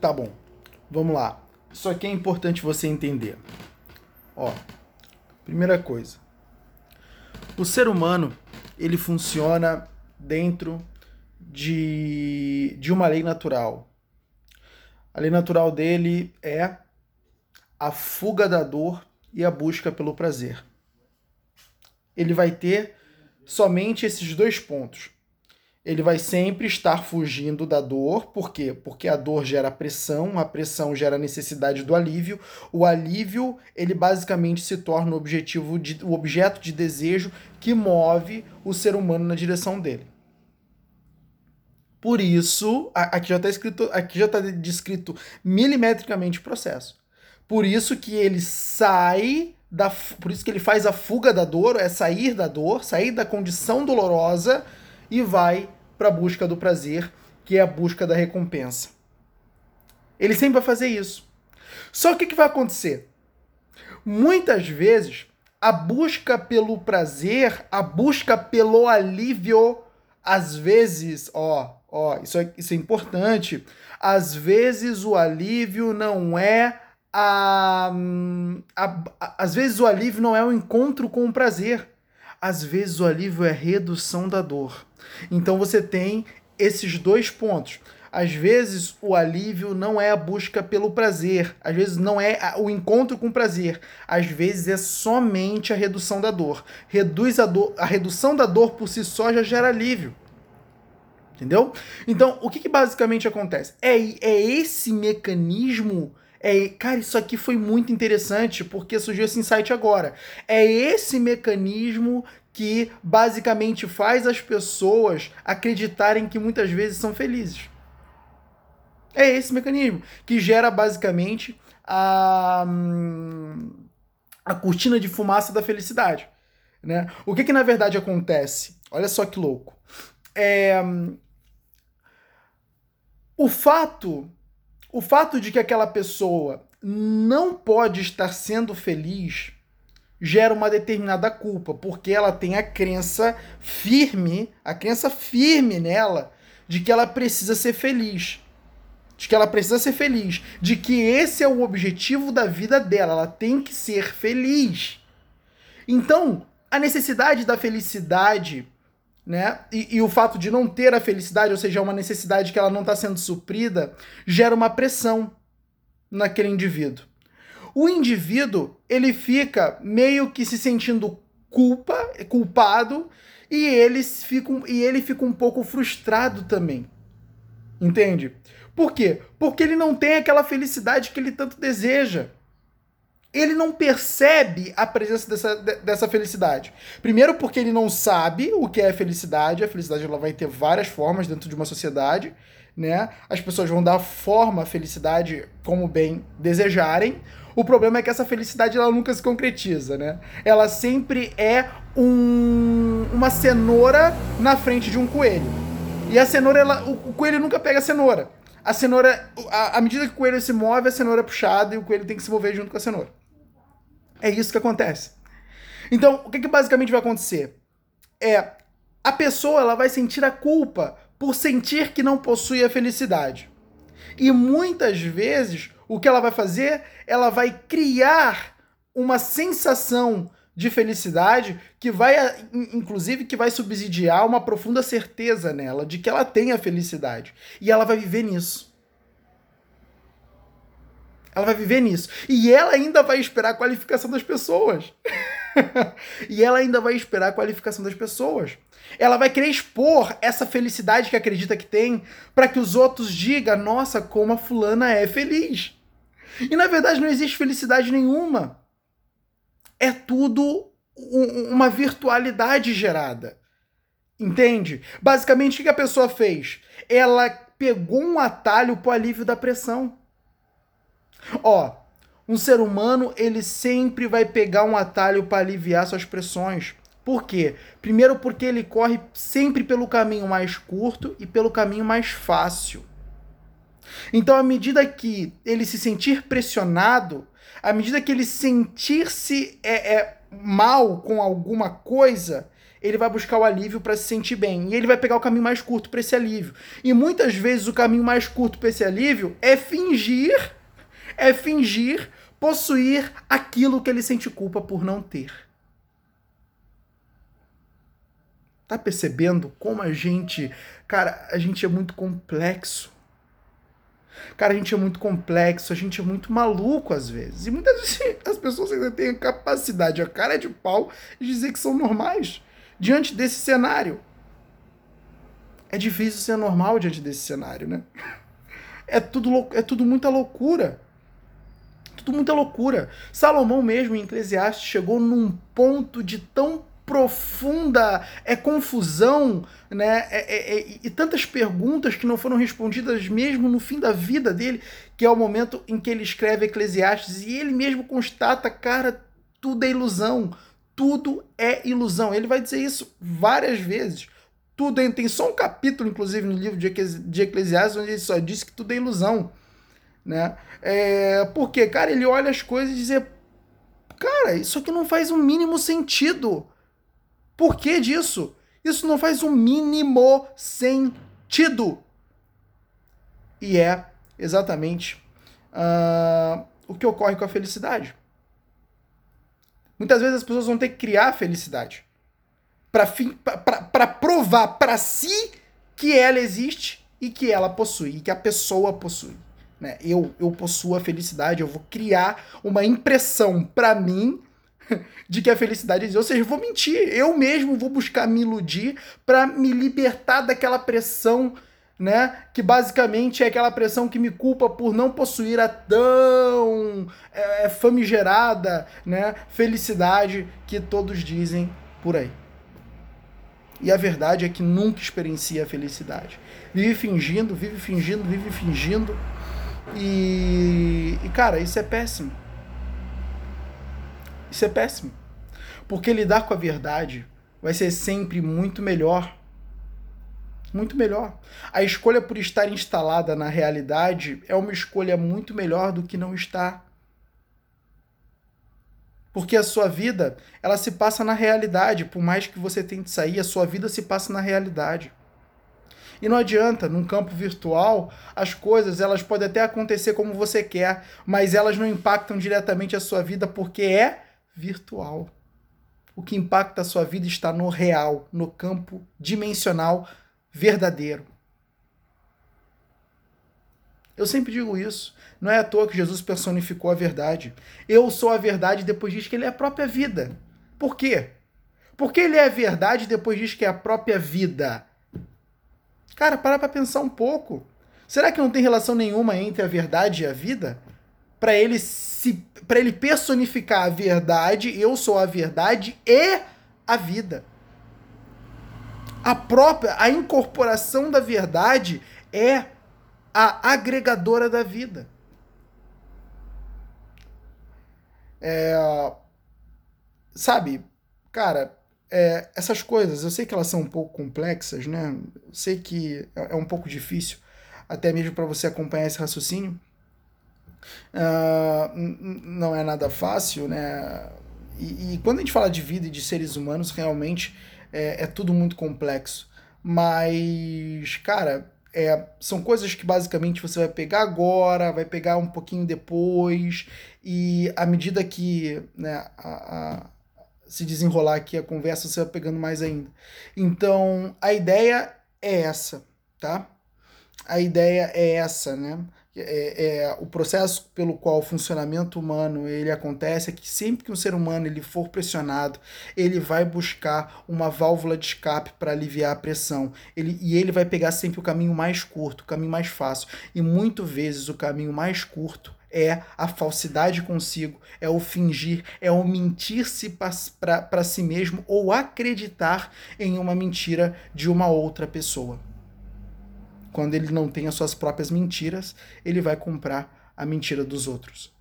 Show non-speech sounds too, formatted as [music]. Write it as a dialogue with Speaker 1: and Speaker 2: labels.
Speaker 1: Tá bom. Vamos lá. Isso aqui é importante você entender. Ó, primeira coisa. O ser humano, ele funciona dentro de, de uma lei natural. A lei natural dele é a fuga da dor e a busca pelo prazer. Ele vai ter somente esses dois pontos ele vai sempre estar fugindo da dor, por quê? Porque a dor gera pressão, a pressão gera necessidade do alívio, o alívio, ele basicamente se torna o objetivo de, o objeto de desejo que move o ser humano na direção dele. Por isso, aqui já está escrito, aqui já está descrito milimetricamente o processo. Por isso que ele sai da, por isso que ele faz a fuga da dor, é sair da dor, sair da condição dolorosa e vai para a busca do prazer, que é a busca da recompensa. Ele sempre vai fazer isso. Só que o que, vai acontecer? Muitas vezes, a busca pelo prazer, a busca pelo alívio, às vezes, ó, ó, isso é, isso é importante. Às vezes o alívio não é a, a, a, às vezes o alívio não é o encontro com o prazer. Às vezes o alívio é redução da dor. Então você tem esses dois pontos. Às vezes o alívio não é a busca pelo prazer, às vezes não é o encontro com prazer, às vezes é somente a redução da dor. Reduz a dor, a redução da dor por si só já gera alívio. Entendeu? Então, o que, que basicamente acontece? É, é esse mecanismo é, cara, isso aqui foi muito interessante porque surgiu esse insight agora. É esse mecanismo que basicamente faz as pessoas acreditarem que muitas vezes são felizes. É esse mecanismo que gera basicamente a, a cortina de fumaça da felicidade. Né? O que, que na verdade acontece? Olha só que louco. É, o fato o fato de que aquela pessoa não pode estar sendo feliz gera uma determinada culpa, porque ela tem a crença firme, a crença firme nela de que ela precisa ser feliz. De que ela precisa ser feliz, de que esse é o objetivo da vida dela, ela tem que ser feliz. Então, a necessidade da felicidade né? E, e, o fato de não ter a felicidade, ou seja, uma necessidade que ela não está sendo suprida, gera uma pressão naquele indivíduo. O indivíduo ele fica meio que se sentindo culpa, culpado, e ele fica, e ele fica um pouco frustrado também. Entende? Por quê? Porque ele não tem aquela felicidade que ele tanto deseja ele não percebe a presença dessa, dessa felicidade. Primeiro, porque ele não sabe o que é felicidade. A felicidade ela vai ter várias formas dentro de uma sociedade. Né? As pessoas vão dar forma à felicidade como bem desejarem. O problema é que essa felicidade ela nunca se concretiza, né? Ela sempre é um, uma cenoura na frente de um coelho. E a cenoura, ela, o, coelho nunca pega a cenoura. A cenoura, à medida que o coelho se move, a cenoura é puxada e o coelho tem que se mover junto com a cenoura. É isso que acontece. Então, o que, que basicamente vai acontecer? É a pessoa ela vai sentir a culpa por sentir que não possui a felicidade. E muitas vezes o que ela vai fazer, ela vai criar uma sensação de felicidade que vai, inclusive, que vai subsidiar uma profunda certeza nela de que ela tem a felicidade. E ela vai viver nisso. Ela vai viver nisso. E ela ainda vai esperar a qualificação das pessoas. [laughs] e ela ainda vai esperar a qualificação das pessoas. Ela vai querer expor essa felicidade que acredita que tem para que os outros digam: nossa, como a fulana é feliz. E na verdade não existe felicidade nenhuma. É tudo uma virtualidade gerada. Entende? Basicamente, o que a pessoa fez? Ela pegou um atalho para o alívio da pressão. Ó, um ser humano, ele sempre vai pegar um atalho para aliviar suas pressões. Por quê? Primeiro porque ele corre sempre pelo caminho mais curto e pelo caminho mais fácil. Então, à medida que ele se sentir pressionado, à medida que ele sentir-se é, é, mal com alguma coisa, ele vai buscar o alívio para se sentir bem. E ele vai pegar o caminho mais curto para esse alívio. E muitas vezes o caminho mais curto para esse alívio é fingir, é fingir possuir aquilo que ele sente culpa por não ter. Tá percebendo como a gente, cara, a gente é muito complexo. Cara, a gente é muito complexo, a gente é muito maluco às vezes. E muitas vezes [laughs] as pessoas ainda têm a capacidade, a cara de pau, de dizer que são normais diante desse cenário. É difícil ser normal diante desse cenário, né? [laughs] É tudo, é tudo muita loucura. Tudo muita loucura. Salomão mesmo em Eclesiastes chegou num ponto de tão profunda é confusão, né? É, é, é, e tantas perguntas que não foram respondidas mesmo no fim da vida dele, que é o momento em que ele escreve Eclesiastes e ele mesmo constata, cara, tudo é ilusão, tudo é ilusão. Ele vai dizer isso várias vezes. Tudo é, tem só um capítulo, inclusive, no livro de Eclesiastes, onde ele só diz que tudo é ilusão, né? É, porque, cara, ele olha as coisas e diz, cara, isso aqui não faz o mínimo sentido. Por que disso? Isso não faz o mínimo sentido. E é exatamente uh, o que ocorre com a felicidade. Muitas vezes as pessoas vão ter que criar a felicidade para provar para si que ela existe e que ela possui, e que a pessoa possui. Né? Eu, eu possuo a felicidade, eu vou criar uma impressão para mim [laughs] de que a felicidade existe. Ou seja, eu vou mentir, eu mesmo vou buscar me iludir para me libertar daquela pressão, né? Que basicamente é aquela pressão que me culpa por não possuir a tão é, famigerada, né? Felicidade que todos dizem por aí. E a verdade é que nunca experiencia a felicidade. Vive fingindo, vive fingindo, vive fingindo. E, e cara, isso é péssimo. Isso é péssimo. Porque lidar com a verdade vai ser sempre muito melhor. Muito melhor. A escolha por estar instalada na realidade é uma escolha muito melhor do que não estar. Porque a sua vida, ela se passa na realidade. Por mais que você tente sair, a sua vida se passa na realidade. E não adianta, num campo virtual, as coisas elas podem até acontecer como você quer, mas elas não impactam diretamente a sua vida porque é virtual. O que impacta a sua vida está no real, no campo dimensional verdadeiro. Eu sempre digo isso. Não é à toa que Jesus personificou a verdade. Eu sou a verdade depois diz que ele é a própria vida. Por quê? Porque ele é a verdade depois diz que é a própria vida. Cara, para para pensar um pouco. Será que não tem relação nenhuma entre a verdade e a vida? Para ele se para ele personificar a verdade, eu sou a verdade e a vida. A própria a incorporação da verdade é a agregadora da vida. É, sabe, cara, é, essas coisas, eu sei que elas são um pouco complexas, né? Sei que é, é um pouco difícil, até mesmo para você acompanhar esse raciocínio. Uh, não é nada fácil, né? E, e, quando a gente fala de vida e de seres humanos, realmente é, é tudo muito complexo. Mas, cara, é, são coisas que basicamente você vai pegar agora, vai pegar um pouquinho depois, e à medida que né, a, a se desenrolar aqui a conversa, você vai pegando mais ainda. Então, a ideia é essa, tá? A ideia é essa, né? É, é, o processo pelo qual o funcionamento humano ele acontece é que sempre que um ser humano ele for pressionado, ele vai buscar uma válvula de escape para aliviar a pressão. Ele, e ele vai pegar sempre o caminho mais curto, o caminho mais fácil. E muitas vezes o caminho mais curto é a falsidade consigo, é o fingir, é o mentir-se para si mesmo ou acreditar em uma mentira de uma outra pessoa. Quando ele não tem as suas próprias mentiras, ele vai comprar a mentira dos outros.